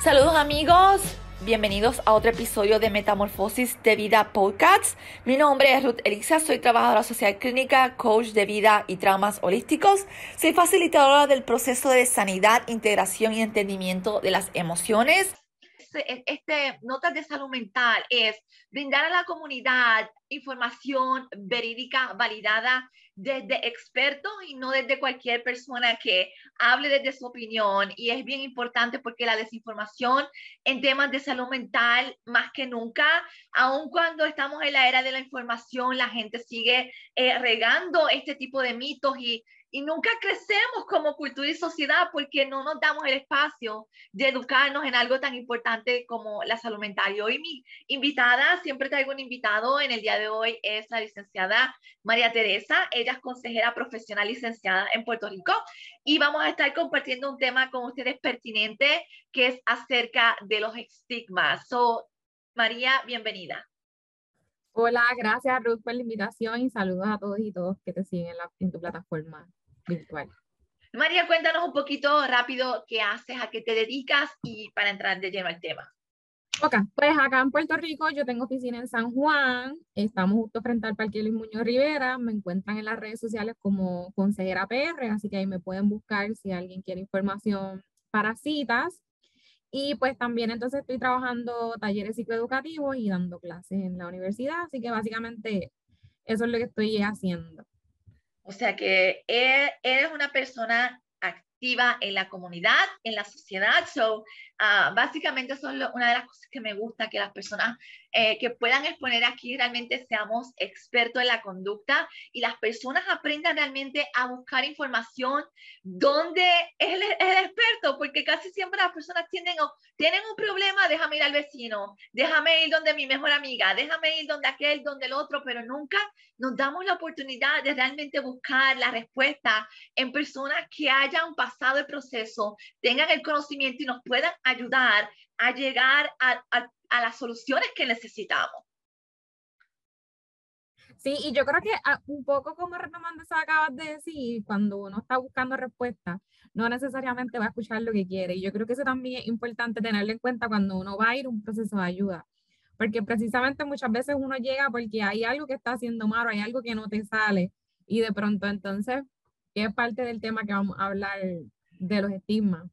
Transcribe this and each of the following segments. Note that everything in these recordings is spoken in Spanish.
Saludos amigos, bienvenidos a otro episodio de Metamorfosis de Vida Podcast. Mi nombre es Ruth Elisa, soy trabajadora social clínica, coach de vida y traumas holísticos. Soy facilitadora del proceso de sanidad, integración y entendimiento de las emociones este, este, notas de salud mental es brindar a la comunidad información verídica, validada desde expertos y no desde cualquier persona que hable desde su opinión. Y es bien importante porque la desinformación en temas de salud mental, más que nunca, aun cuando estamos en la era de la información, la gente sigue eh, regando este tipo de mitos y y nunca crecemos como cultura y sociedad porque no nos damos el espacio de educarnos en algo tan importante como la salud mental. Y hoy mi invitada, siempre traigo un invitado, en el día de hoy es la licenciada María Teresa. Ella es consejera profesional licenciada en Puerto Rico y vamos a estar compartiendo un tema con ustedes pertinente que es acerca de los estigmas. So, María, bienvenida. Hola, gracias Ruth por la invitación y saludos a todos y todos que te siguen en, la, en tu plataforma virtual. María, cuéntanos un poquito rápido qué haces, a qué te dedicas y para entrar de lleno al tema. Ok, pues acá en Puerto Rico yo tengo oficina en San Juan, estamos justo frente al Parque Luis Muñoz Rivera, me encuentran en las redes sociales como consejera PR, así que ahí me pueden buscar si alguien quiere información para citas. Y pues también entonces estoy trabajando talleres psicoeducativos y dando clases en la universidad, así que básicamente eso es lo que estoy haciendo. O sea que e, eres una persona activa en la comunidad, en la sociedad. So, uh, básicamente eso es una de las cosas que me gusta, que las personas eh, que puedan exponer aquí realmente seamos expertos en la conducta y las personas aprendan realmente a buscar información donde es el, experto, porque casi siempre las personas tienden, tienen un problema, déjame ir al vecino, déjame ir donde mi mejor amiga, déjame ir donde aquel, donde el otro, pero nunca nos damos la oportunidad de realmente buscar la respuesta en personas que hayan pasado el proceso, tengan el conocimiento y nos puedan ayudar a llegar a, a, las soluciones que necesitamos. Sí, y yo creo que ah, un poco como retomando eso que acabas de decir, cuando uno está buscando respuestas, no necesariamente va a escuchar lo que quiere. Y yo creo que eso también es importante tenerlo en cuenta cuando uno va a ir a un proceso de ayuda. Porque precisamente muchas veces uno llega porque hay algo que está haciendo malo, hay algo que no te sale. Y de pronto entonces, ¿qué es parte del tema que vamos a hablar de los estigmas.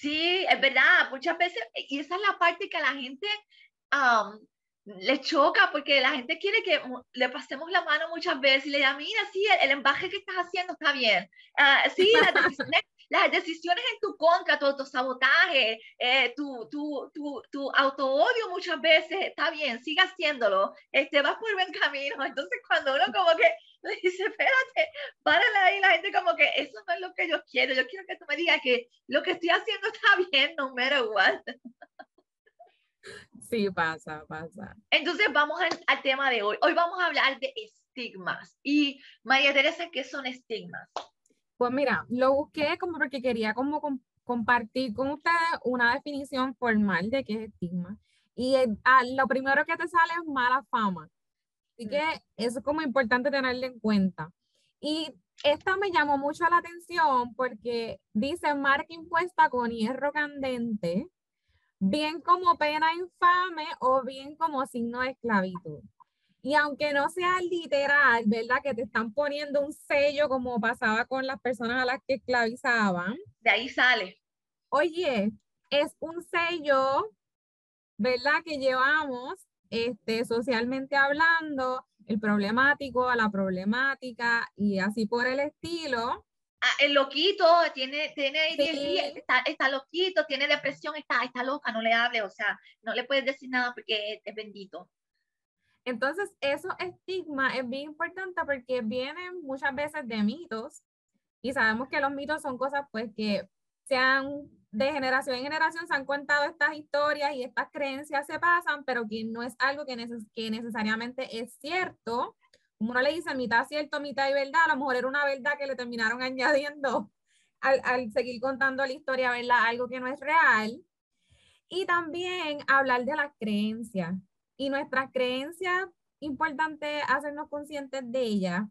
Sí, es verdad, muchas veces, y esa es la parte que a la gente le choca, porque la gente quiere que le pasemos la mano muchas veces y le diga, mira, sí, el, embaje que estás haciendo está bien. Ah, sí, decisiones, las decisiones en tu contra, tu autosabotaje, eh, tu, tu, tu, tu auto-odio muchas veces está bien, sigue haciéndolo, este, vas por buen camino. Entonces, cuando uno como que le dice, espérate, párale ahí, la gente como que eso no es lo que yo quiero, yo quiero que tú me digas que lo que estoy haciendo está bien, no matter what. Sí, pasa, pasa. Entonces vamos al, tema de hoy. Hoy vamos a hablar de estigmas. Y María Teresa, ¿qué son estigmas? Pues mira, lo busqué como porque quería como compartir con ustedes una definición formal de qué es estigma. Y ah, lo primero que te sale es mala fama. Así que eso es como importante tenerlo en cuenta. Y esta me llamó mucho la atención porque dice marca impuesta con hierro candente, bien como pena infame o bien como signo de esclavitud. Y aunque no sea literal, ¿verdad? Que te están poniendo un sello como pasaba con las personas a las que esclavizaban. De ahí sale. Oye, es un sello, ¿verdad? Que llevamos este, socialmente hablando, el problemático a la problemática y así por el estilo. Ah, el loquito tiene, tiene está, está, loquito, tiene depresión, está, está loca, no le hable, o sea, no le puedes decir nada porque es bendito. Entonces, eso estigma es bien importante porque vienen muchas veces de mitos y sabemos que los mitos son cosas pues que se han de generación en generación se han contado estas historias y estas creencias se pasan, pero que no es algo que, que necesariamente es cierto. Como uno le dice, mitad cierto, mitad y verdad, a lo mejor era una verdad que le terminaron añadiendo al, al seguir contando la historia, ¿verdad? Algo que no es real. Y también hablar de las creencias. Y nuestras creencias, importante hacernos conscientes de ellas,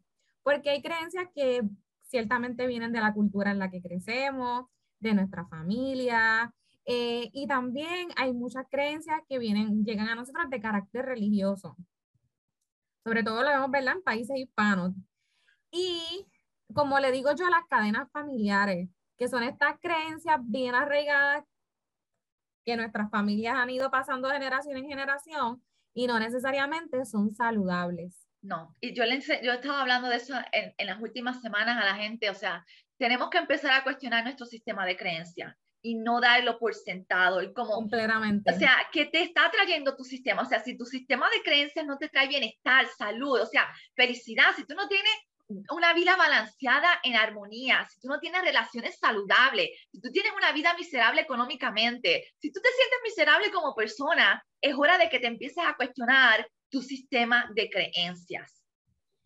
porque hay creencias que ciertamente vienen de la cultura en la que crecemos, de nuestra familia, Eh, y también hay muchas creencias que vienen, llegan a nosotros de carácter religioso. Sobre todo lo vemos, ¿verdad? En países hispanos. Y como le digo yo, las cadenas familiares, que son estas creencias bien arraigadas que nuestras familias han ido pasando de generación en generación y no necesariamente son saludables. No, y yo, le, yo he estado hablando de eso en, en, las últimas semanas a la gente, o sea, tenemos que empezar a cuestionar nuestro sistema de creencias y no darlo por sentado. Y como, Completamente. O sea, ¿qué te está trayendo tu sistema? O sea, si tu sistema de creencias no te trae bienestar, salud, o sea, felicidad, si tú no tienes una vida balanceada en armonía, si tú no tienes relaciones saludables, si tú tienes una vida miserable económicamente, si tú te sientes miserable como persona, es hora de que te empieces a cuestionar tu sistema de creencias.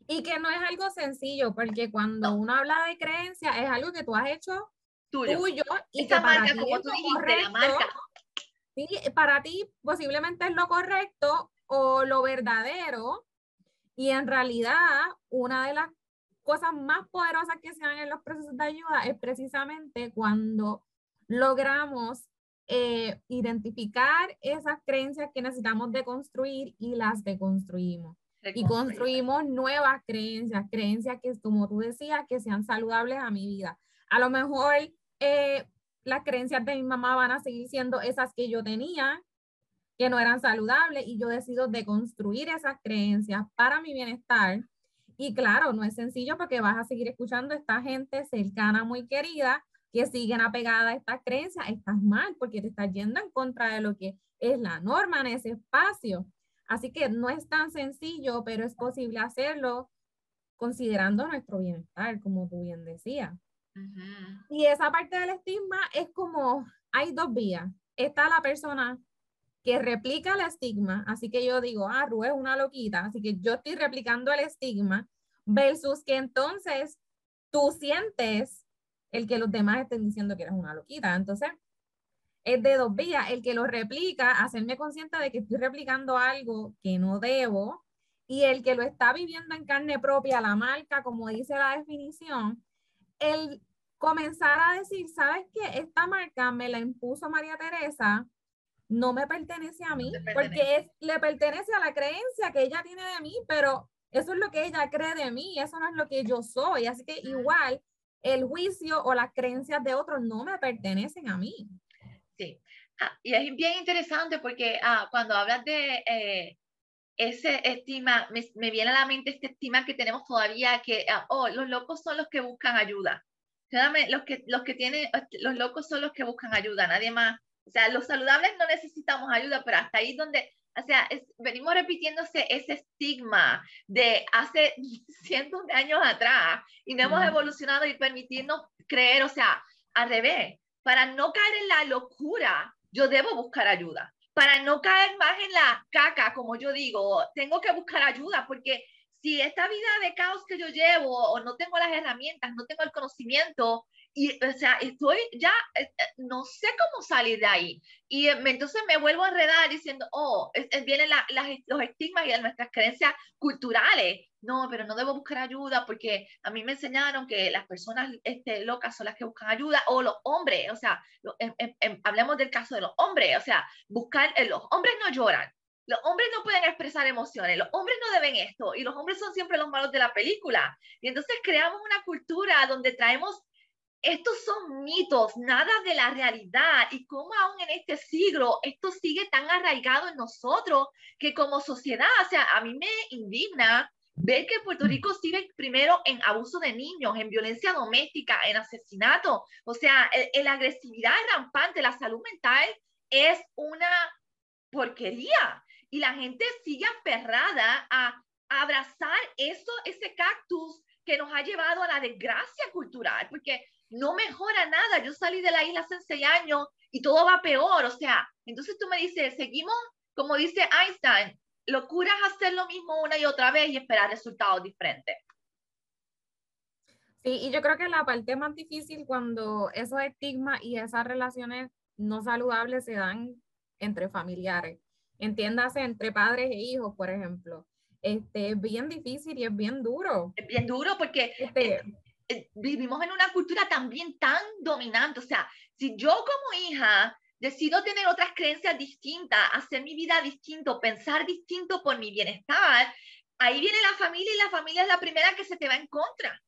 Y que no es algo sencillo, porque cuando uno habla de creencias, es algo que tú has hecho tuyo, y que para ti como tú dijiste, correcto, la marca. Sí, para ti posiblemente es lo correcto o lo verdadero, y en realidad una de las cosas más poderosas que se dan en los procesos de ayuda es precisamente cuando logramos eh, identificar esas creencias que necesitamos deconstruir y las deconstruimos. Y construimos nuevas creencias, creencias que, como tú decías, que sean saludables a mi vida. A lo mejor eh, las creencias de mi mamá van a seguir siendo esas que yo tenía, que no eran saludables, y yo decido deconstruir esas creencias para mi bienestar y claro, no es sencillo porque vas a seguir escuchando a esta gente cercana, muy querida, que siguen apegada a estas creencias. Estás mal porque te estás yendo en contra de lo que es la norma en ese espacio. Así que no es tan sencillo, pero es posible hacerlo considerando nuestro bienestar, como tú bien decías. Y esa parte del estigma es como, hay dos vías. Está la persona que replica el estigma, así que yo digo, ah, Ru es una loquita, así que yo estoy replicando el estigma, versus que entonces tú sientes el que los demás estén diciendo que eres una loquita. Entonces, es de dos vías, el que lo replica, hacerme consciente de que estoy replicando algo que no debo, y el que lo está viviendo en carne propia, la marca, como dice la definición, el comenzar a decir, ¿sabes qué? Esta marca me la impuso María Teresa no me pertenece a mí, porque es, le pertenece a la creencia que ella tiene de mí, pero eso es lo que ella cree de mí, eso no es lo que yo soy. Así que igual el juicio o las creencias de otros no me pertenecen a mí. Sí, ah, y es bien interesante porque ah, cuando hablas de eh, ese estima, me, viene a la mente este estima que tenemos todavía, que, ah, oh, los locos son los que buscan ayuda. Los que, los que tienen, los locos son los que buscan ayuda, nadie más o sea, los saludables no necesitamos ayuda, pero hasta ahí donde, o sea, venimos repitiéndose ese estigma de hace cientos de años atrás y no hemos evolucionado y permitirnos creer, o sea, al revés, para no caer en la locura, yo debo buscar ayuda. Para no caer más en la caca, como yo digo, tengo que buscar ayuda porque si esta vida de caos que yo llevo o no tengo las herramientas, no tengo el conocimiento, y, o sea, estoy ya, eh, eh, no sé cómo salir de ahí. Y eh, entonces me vuelvo a enredar diciendo, oh, vienen los estigmas y nuestras creencias culturales. No, pero no debo buscar ayuda porque a mí me enseñaron que las personas este, locas son las que buscan ayuda o los hombres, o sea, hablemos del caso de los hombres, o sea, buscar, los hombres no lloran, los hombres no pueden expresar emociones, los hombres no deben esto y los hombres son siempre los malos de la película. Y entonces creamos una cultura donde traemos estos son mitos, nada de la realidad. Y cómo aún en este siglo esto sigue tan arraigado en nosotros que como sociedad, o sea, a mí me indigna ver que Puerto Rico sigue primero en abuso de niños, en violencia doméstica, en asesinato. O sea, la agresividad rampante, la salud mental es una porquería. Y la gente sigue aferrada a, a abrazar eso, ese cactus que nos ha llevado a la desgracia cultural, porque no mejora nada. Yo salí de la isla hace seis años y todo va peor. O sea, entonces tú me dices, seguimos, como dice Einstein, locura es hacer lo mismo una y otra vez y esperar resultados diferentes. Sí, y yo creo que la parte más difícil cuando esos estigmas y esas relaciones no saludables se dan entre familiares. Entiéndase, entre padres e hijos, por ejemplo. Este, es bien difícil y es bien duro. Es bien duro porque este, eh, vivimos en una cultura también tan dominante. O sea, si yo como hija decido tener otras creencias distintas, hacer mi vida distinto, pensar distinto por mi bienestar, ahí viene la familia y la familia es la primera que se te va en contra.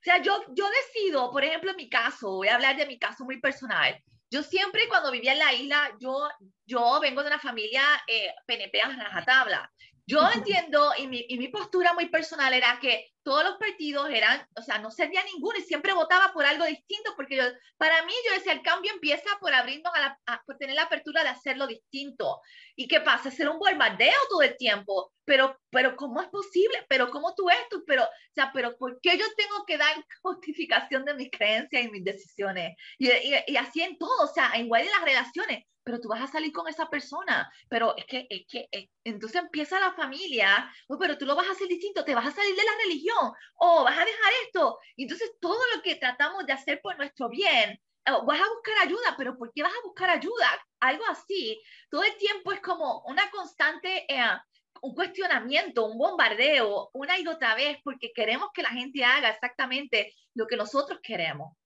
O sea, yo, yo decido, por ejemplo, en mi caso, voy a hablar de mi caso muy personal. Yo siempre cuando vivía en la isla, yo, yo vengo de una familia eh, PNP a rajatabla. Yo entiendo y mi, y mi, postura muy personal era que todos los partidos eran, o sea, no servía ninguno y siempre votaba por algo distinto porque yo, para mí yo decía, el cambio empieza por abrirnos a, la, por tener la apertura de hacerlo distinto. ¿Y qué pasa? Ser un bombardeo todo el tiempo. Pero, pero ¿cómo es posible? Pero ¿cómo tú esto? Pero, o sea, pero ¿por qué yo tengo que dar justificación de mis creencias y mis decisiones? Y, y, y así en todo, o sea, igual en las relaciones pero tú vas a salir con esa persona, pero es que, es que, eh, entonces empieza la familia, oh, pero tú lo vas a hacer distinto, te vas a salir de la religión, o vas a dejar esto, y entonces todo lo que tratamos de hacer por nuestro bien, oh, vas a buscar ayuda, pero ¿por qué vas a buscar ayuda? Algo así, todo el tiempo es como una constante... Eh, un cuestionamiento, un bombardeo, una y otra vez, porque queremos que la gente haga exactamente lo que nosotros queremos.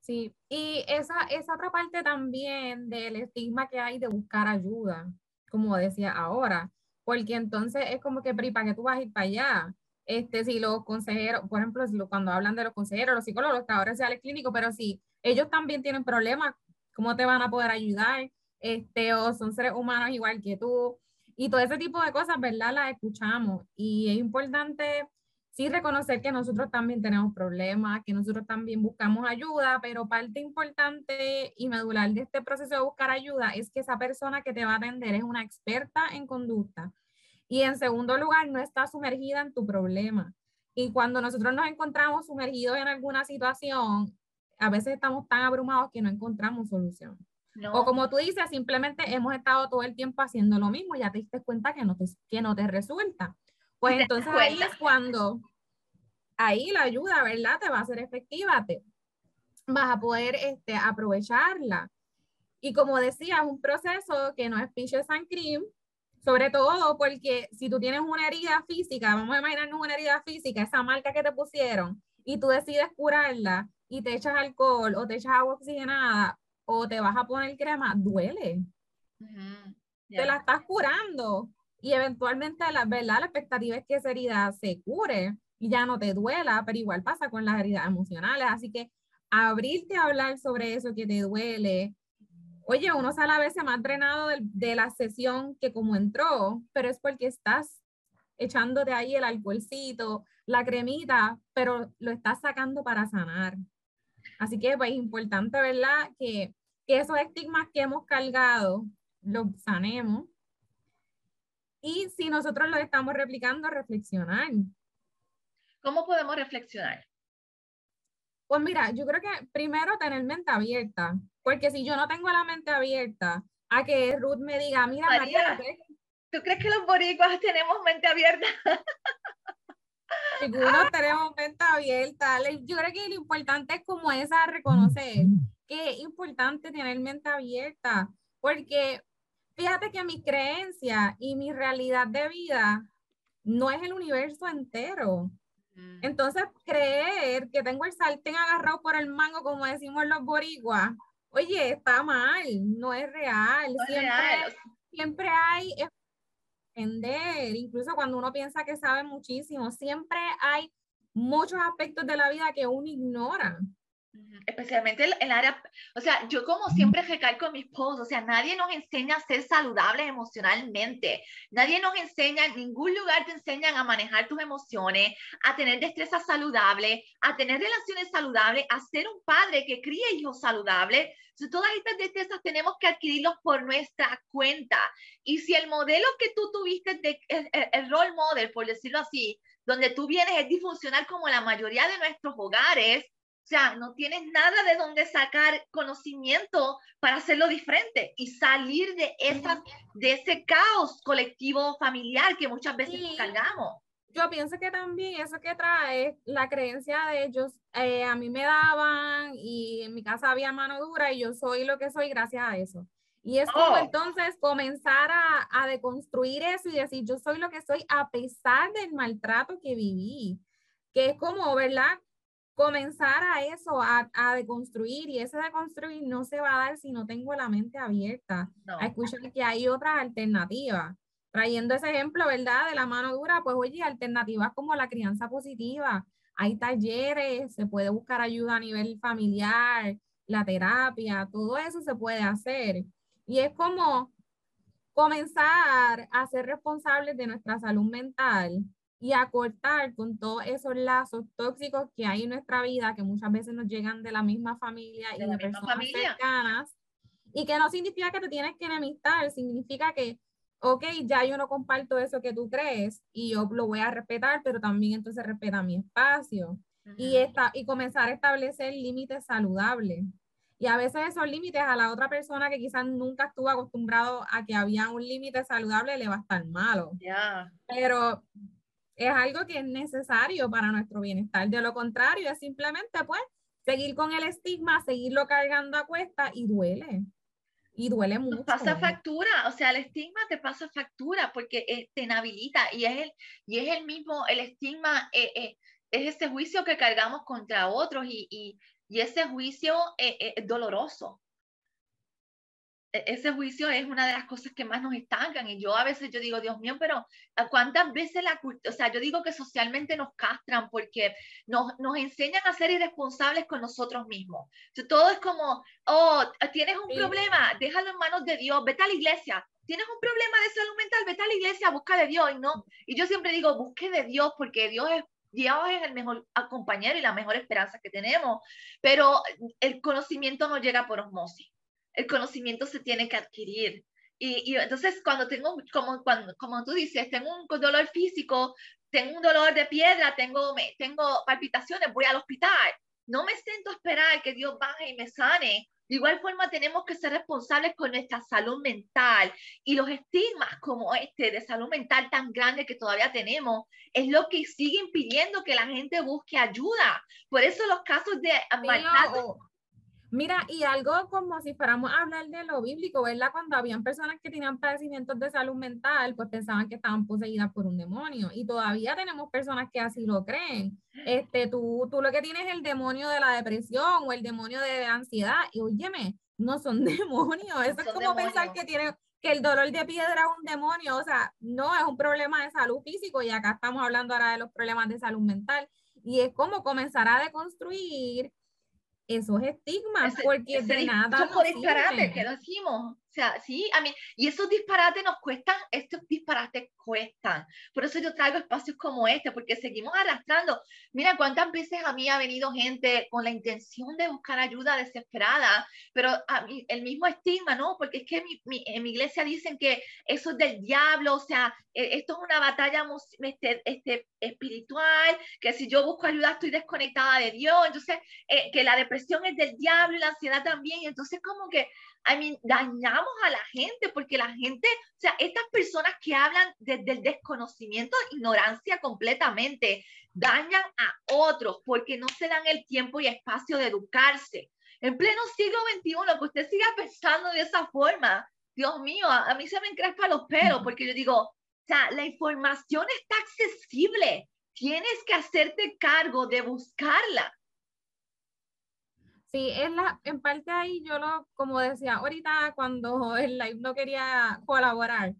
Sí, y esa, esa otra parte también del estigma que hay de buscar ayuda, como decía ahora, porque entonces es como que, ¿para qué tú vas a ir para allá? Este, si los consejeros, por ejemplo, cuando hablan de los consejeros, los psicólogos, los trabajadores sociales clínicos, pero si ellos también tienen problemas, ¿cómo te van a poder ayudar? Este, o son seres humanos igual que tú. Y todo ese tipo de cosas, ¿verdad? Las escuchamos. Y es importante sí reconocer que nosotros también tenemos problemas, que nosotros también buscamos ayuda, pero parte importante y medular de este proceso de buscar ayuda es que esa persona que te va a atender es una experta en conducta. Y en segundo lugar, no está sumergida en tu problema. Y cuando nosotros nos encontramos sumergidos en alguna situación, a veces estamos tan abrumados que no encontramos solución. O como tú dices, simplemente hemos estado todo el tiempo haciendo lo mismo, ya te diste cuenta que no te, que no te resulta. Pues entonces ahí es cuando, ahí la ayuda, ¿verdad? Te va a ser efectiva, te vas a poder este, aprovecharla. Y como decía, es un proceso que no es pinche and cream, sobre todo porque si tú tienes una herida física, vamos a imaginarnos una herida física, esa marca que te pusieron, y tú decides curarla y te echas alcohol o te echas agua oxigenada o te vas a poner crema, duele. Te la estás curando y eventualmente la verdad la expectativa es que esa herida se cure y ya no te duela, pero igual pasa con las heridas emocionales, así que abrirte a hablar sobre eso que te duele. Oye, uno sale a veces más drenado de, de la sesión que como entró, pero es porque estás echándote ahí el alcoholcito, la cremita, pero lo estás sacando para sanar. Así que pues, es importante, ¿verdad? Que, que esos estigmas que hemos cargado los sanemos y si nosotros lo estamos replicando, reflexionar. ¿Cómo podemos reflexionar? Pues mira, yo creo que primero tener mente abierta, porque si yo no tengo la mente abierta a que Ruth me diga, mira María, ¿tú crees que los boricuas tenemos mente abierta? Algunos tenemos mente abierta. Yo creo que lo importante es como esa reconocer que es importante tener mente abierta, porque fíjate que mi creencia y mi realidad de vida no es el universo entero. Mm. Entonces, creer que tengo el sartén agarrado por el mango, como decimos los boricuas, oye, está mal, no es real. siempre, siempre hay entender, incluso cuando uno piensa que sabe muchísimo, siempre hay muchos aspectos de la vida que uno ignora. Especialmente el, área, o sea, yo como siempre recalco con mis posts, o sea, nadie nos enseña a ser saludables emocionalmente, nadie nos enseña, en ningún lugar te enseñan a manejar tus emociones, a tener destreza saludable, a tener relaciones saludables, a ser un padre que críe hijos saludables. todas estas destrezas tenemos que adquirirlos por nuestra cuenta. Y si el modelo que tú tuviste, de, el, el role model, por decirlo así, donde tú vienes es disfuncional como la mayoría de nuestros hogares, sea, no tienes nada de donde sacar conocimiento para hacerlo diferente y salir de, esa, de ese caos colectivo familiar que muchas veces cargamos. Yo pienso que también eso que trae la creencia de ellos, eh, a mí me daban y en mi casa había mano dura y yo soy lo que soy gracias a eso. Y es como oh. entonces comenzar a, a, deconstruir eso y decir, yo soy lo que soy a pesar del maltrato que viví, que es como, ¿verdad? Comenzar a eso, a, a, deconstruir, y ese deconstruir no se va a dar si no tengo la mente abierta a escuchar que hay otras alternativas. Trayendo ese ejemplo, ¿verdad? De la mano dura, pues oye, alternativas como la crianza positiva, hay talleres, se puede buscar ayuda a nivel familiar, la terapia, todo eso se puede hacer. Y es como comenzar a ser responsables de nuestra salud mental y a cortar con todos esos lazos tóxicos que hay en nuestra vida, que muchas veces nos llegan de la misma familia y de, personas cercanas, y que no significa que te tienes que enemistar, significa que, ok, ya yo no comparto eso que tú crees y yo lo voy a respetar, pero también entonces respeta mi espacio. y, esta, y comenzar a establecer límites saludables. Y a veces esos límites a la otra persona que quizás nunca estuvo acostumbrado a que había un límite saludable le va a estar malo. Pero es algo que es necesario para nuestro bienestar. De lo contrario, es simplemente pues seguir con el estigma, seguirlo cargando a cuesta y duele. Y duele mucho. pasa factura, o sea, el estigma te pasa factura porque eh, te inhabilita y es el, y es el mismo, el estigma eh, eh, es ese juicio que cargamos contra otros y, y, y ese juicio es doloroso. E-, ese juicio es una de las cosas que más nos estancan y yo a veces yo digo, Dios mío, pero ¿cuántas veces la o sea, yo digo que socialmente nos castran porque nos, nos enseñan a ser irresponsables con nosotros mismos. todo es como, oh, tienes un problema, déjalo en manos de Dios, vete a la iglesia. Tienes un problema de salud mental, vete a la iglesia, busca de Dios, y no. Y yo siempre digo, busque de Dios porque Dios es Dios es el mejor compañero y la mejor esperanza que tenemos, pero el conocimiento no llega por osmosis el conocimiento se tiene que adquirir. Y, y entonces cuando tengo, como, cuando, como tú dices, tengo un dolor físico, tengo un dolor de piedra, tengo, me, tengo palpitaciones, voy al hospital. No me siento a esperar que Dios baje y me sane. De igual forma, tenemos que ser responsables con nuestra salud mental y los estigmas como este de salud mental tan grande que todavía tenemos es lo que sigue impidiendo que la gente busque ayuda. Por eso los casos de maltrato Mira, y algo como si fuéramos a hablar de lo bíblico, ¿verdad? Cuando habían personas que tenían padecimientos de salud mental, pues pensaban que estaban poseídas por un demonio. Y todavía tenemos personas que así lo creen. Este, tú, tú lo que tienes es el demonio de la depresión o el demonio de ansiedad. Y óyeme, no son demonios. Eso es como pensar que tiene que el dolor de piedra es un demonio. O sea, no es un problema de salud físico. Y acá estamos hablando ahora de los problemas de salud mental. Y es como comenzar a deconstruir esos estigmas, porque de nada. Son disparates que decimos. Sea, sí, a mí, y esos disparates nos cuestan, estos disparates cuestan. Por eso yo traigo espacios como este, porque seguimos arrastrando. Mira cuántas veces a mí ha venido gente con la intención de buscar ayuda desesperada, pero a mí, el mismo estigma, ¿no? Porque es que mi, en mi iglesia dicen que eso es del diablo, o sea, e, esto es una batalla este, este, espiritual, que si yo busco ayuda estoy desconectada de Dios, entonces eh, que la depresión es del diablo y la ansiedad también, entonces como que I mean, dañamos a la gente porque la gente, o sea, estas personas que hablan desde el desconocimiento, ignorancia completamente, dañan a otros porque no se dan el tiempo y espacio de educarse. En pleno siglo XXI, que usted siga pensando de esa forma, Dios mío, a, mí se me encrespa los pelos porque yo digo, o sea, la información está accesible, tienes que hacerte cargo de buscarla. Sí, es la, en parte ahí yo lo, como decía ahorita cuando el live no quería colaborar,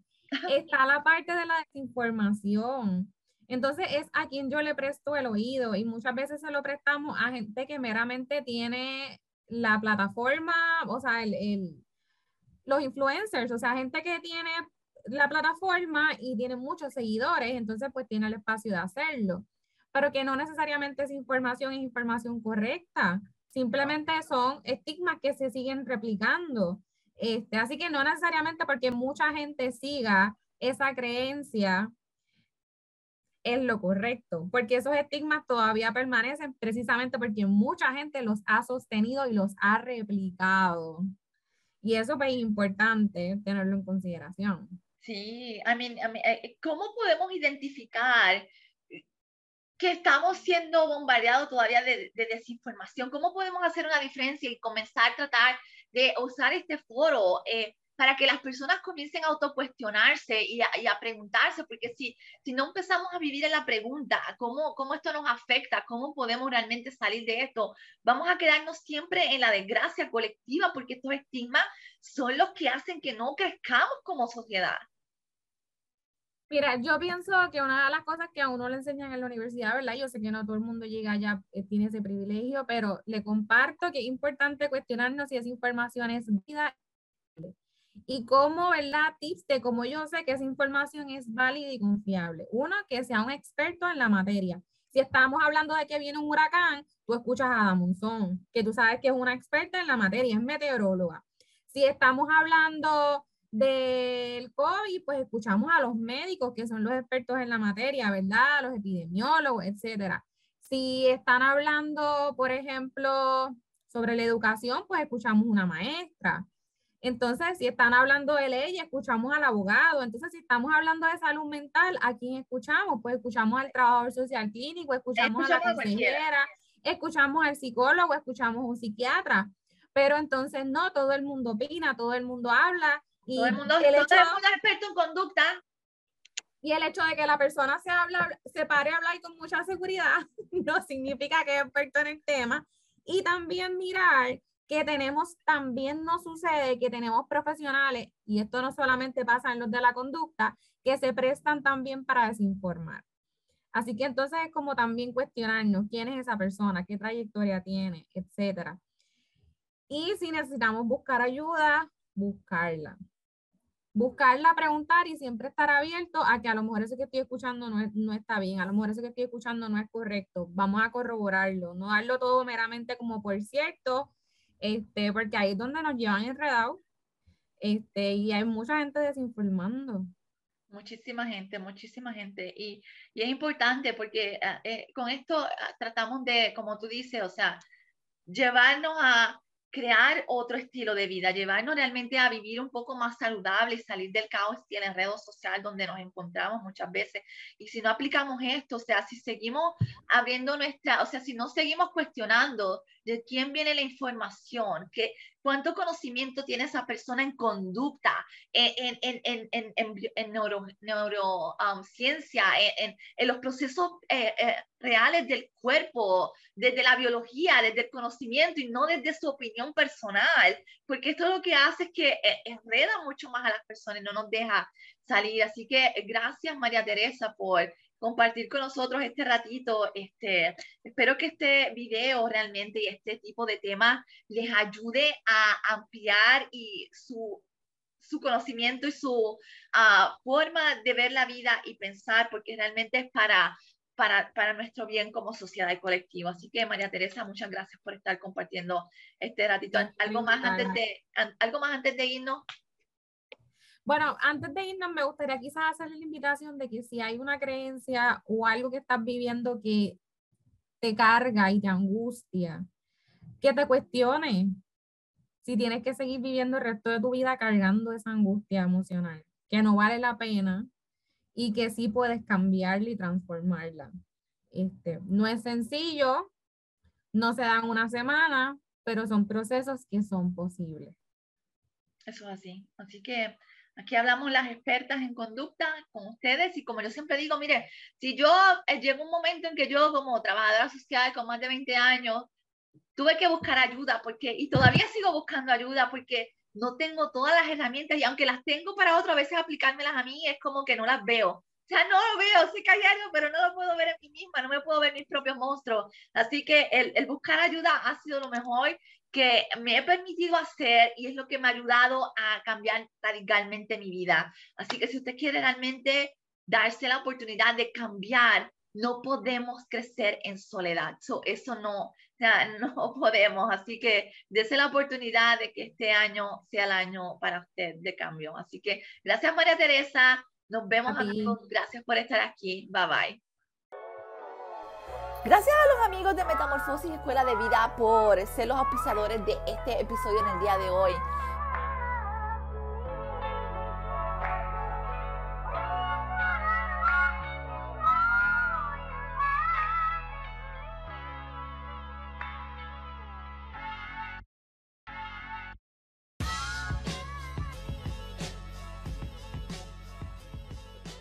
está la parte de la desinformación. Entonces es a quien yo le presto el oído y muchas veces se lo prestamos a gente que meramente tiene la plataforma, o sea, el, el, los influencers, o sea, gente que tiene la plataforma y tiene muchos seguidores, entonces pues tiene el espacio de hacerlo, pero que no necesariamente esa información es información correcta. Simplemente son estigmas que se siguen replicando. Este, así que no necesariamente porque mucha gente siga esa creencia es lo correcto, porque esos estigmas todavía permanecen precisamente porque mucha gente los ha sostenido y los ha replicado. Y eso es importante tenerlo en consideración. Sí, I mean, eh, ¿cómo podemos identificar que estamos siendo bombardeados todavía de, desinformación. ¿Cómo podemos hacer una diferencia y comenzar a tratar de usar este foro eh, para que las personas comiencen a autocuestionarse y a, y a preguntarse, porque si, si no empezamos a vivir en la pregunta, ¿cómo, ¿cómo esto nos afecta? ¿Cómo podemos realmente salir de esto? Vamos a quedarnos siempre en la desgracia colectiva, porque estos estigmas son los que hacen que no crezcamos como sociedad. Mira, yo pienso que una de las cosas que a uno le enseñan en la universidad, ¿verdad? Yo sé que no todo el mundo llega allá, eh, tiene ese privilegio, pero le comparto que es importante cuestionarnos si esa información es vida y cómo, ¿verdad? Tips de cómo yo sé que esa información es válida y confiable. Uno, que sea un experto en la materia. Si estamos hablando de que viene un huracán, tú escuchas a Damonzón, que tú sabes que es una experta en la materia, es meteoróloga. Si estamos hablando del COVID, pues escuchamos a los médicos que son los expertos en la materia, ¿verdad? Los epidemiólogos, etcétera. Si están hablando, por ejemplo, sobre la educación, pues escuchamos una maestra. Entonces, si están hablando de ley, escuchamos al abogado. Entonces, si estamos hablando de salud mental, ¿a quién escuchamos? Pues escuchamos al trabajador social clínico, escuchamos, a la consejera, escuchamos al psicólogo, escuchamos a un psiquiatra. Pero entonces, no, todo el mundo opina, todo el mundo habla todo el mundo, el hecho, es experto en conducta. Y el hecho de que la persona se, habla, se pare a hablar con mucha seguridad no significa que es experto en el tema. Y también mirar que tenemos, también nos sucede que tenemos profesionales, y esto no solamente pasa en los de la conducta, que se prestan también para desinformar. Así que entonces es como también cuestionarnos quién es esa persona, qué trayectoria tiene, etcétera. Y si necesitamos buscar ayuda, buscarla buscarla, preguntar y siempre estar abierto a que a lo mejor eso que estoy escuchando no, no, está bien, a lo mejor eso que estoy escuchando no es correcto, vamos a corroborarlo, no darlo todo meramente como por cierto, este, porque ahí es donde nos llevan enredados, este, y hay mucha gente desinformando. Muchísima gente, muchísima gente. Y, y es importante porque ah, eh, con esto ah, tratamos de, como tú dices, o sea, llevarnos a, crear otro estilo de vida, llevarnos realmente a vivir un poco más saludable, salir del caos y el enredo social donde nos encontramos muchas veces. Y si no aplicamos esto, o sea, si seguimos abriendo nuestra, o sea, si no seguimos cuestionando de quién viene la información, que, cuánto conocimiento tiene esa persona en conducta, en, en, en, en, en neurociencia, en, en, los procesos eh, eh, reales del cuerpo, desde la biología, desde el conocimiento y no desde su opinión personal, porque esto lo que hace es que eh, enreda mucho más a las personas y no nos deja salir. Así que gracias María Teresa por compartir con nosotros este ratito. Este, espero que este video realmente y este tipo de temas les ayude a ampliar y su, su conocimiento y su ah, forma de ver la vida y pensar, porque realmente es para, para, para, nuestro bien como sociedad y colectivo. Así que María Teresa, muchas gracias por estar compartiendo este ratito. ¿Algo más antes de, algo más antes de irnos? Bueno, antes de irnos, me gustaría quizás hacerle la invitación de que si hay una creencia o algo que estás viviendo que te carga y te angustia, que te cuestione si tienes que seguir viviendo el resto de tu vida cargando esa angustia emocional, que no vale la pena y que sí puedes cambiarla y transformarla. Este, no es sencillo, no se dan una semana, pero son procesos que son posibles. Eso es así. Así que Aquí hablamos las expertas en conducta con ustedes y como yo siempre digo, mire, si yo eh, un momento en que yo como trabajadora social con más de 20 años tuve que buscar ayuda porque y todavía sigo buscando ayuda porque no tengo todas las herramientas y aunque las tengo para otro, a veces aplicármelas a mí es como que no las veo. O sea, no lo veo, sí que hay algo, pero no lo puedo ver en mí misma, no me puedo ver mis propios monstruos. Así que el, el buscar ayuda ha sido lo mejor que me he permitido hacer y es lo que me ha ayudado a cambiar radicalmente mi vida. Así que si usted quiere realmente darse la oportunidad de cambiar, no podemos crecer en soledad. eso no, no podemos. Así que dése la oportunidad de que este año sea el año para usted de cambio. Así que gracias María Teresa. Nos vemos amigos. Gracias por estar aquí. Bye bye. Gracias a los amigos de Metamorfosis Escuela de Vida por ser los auspiciadores de este episodio en el día de hoy.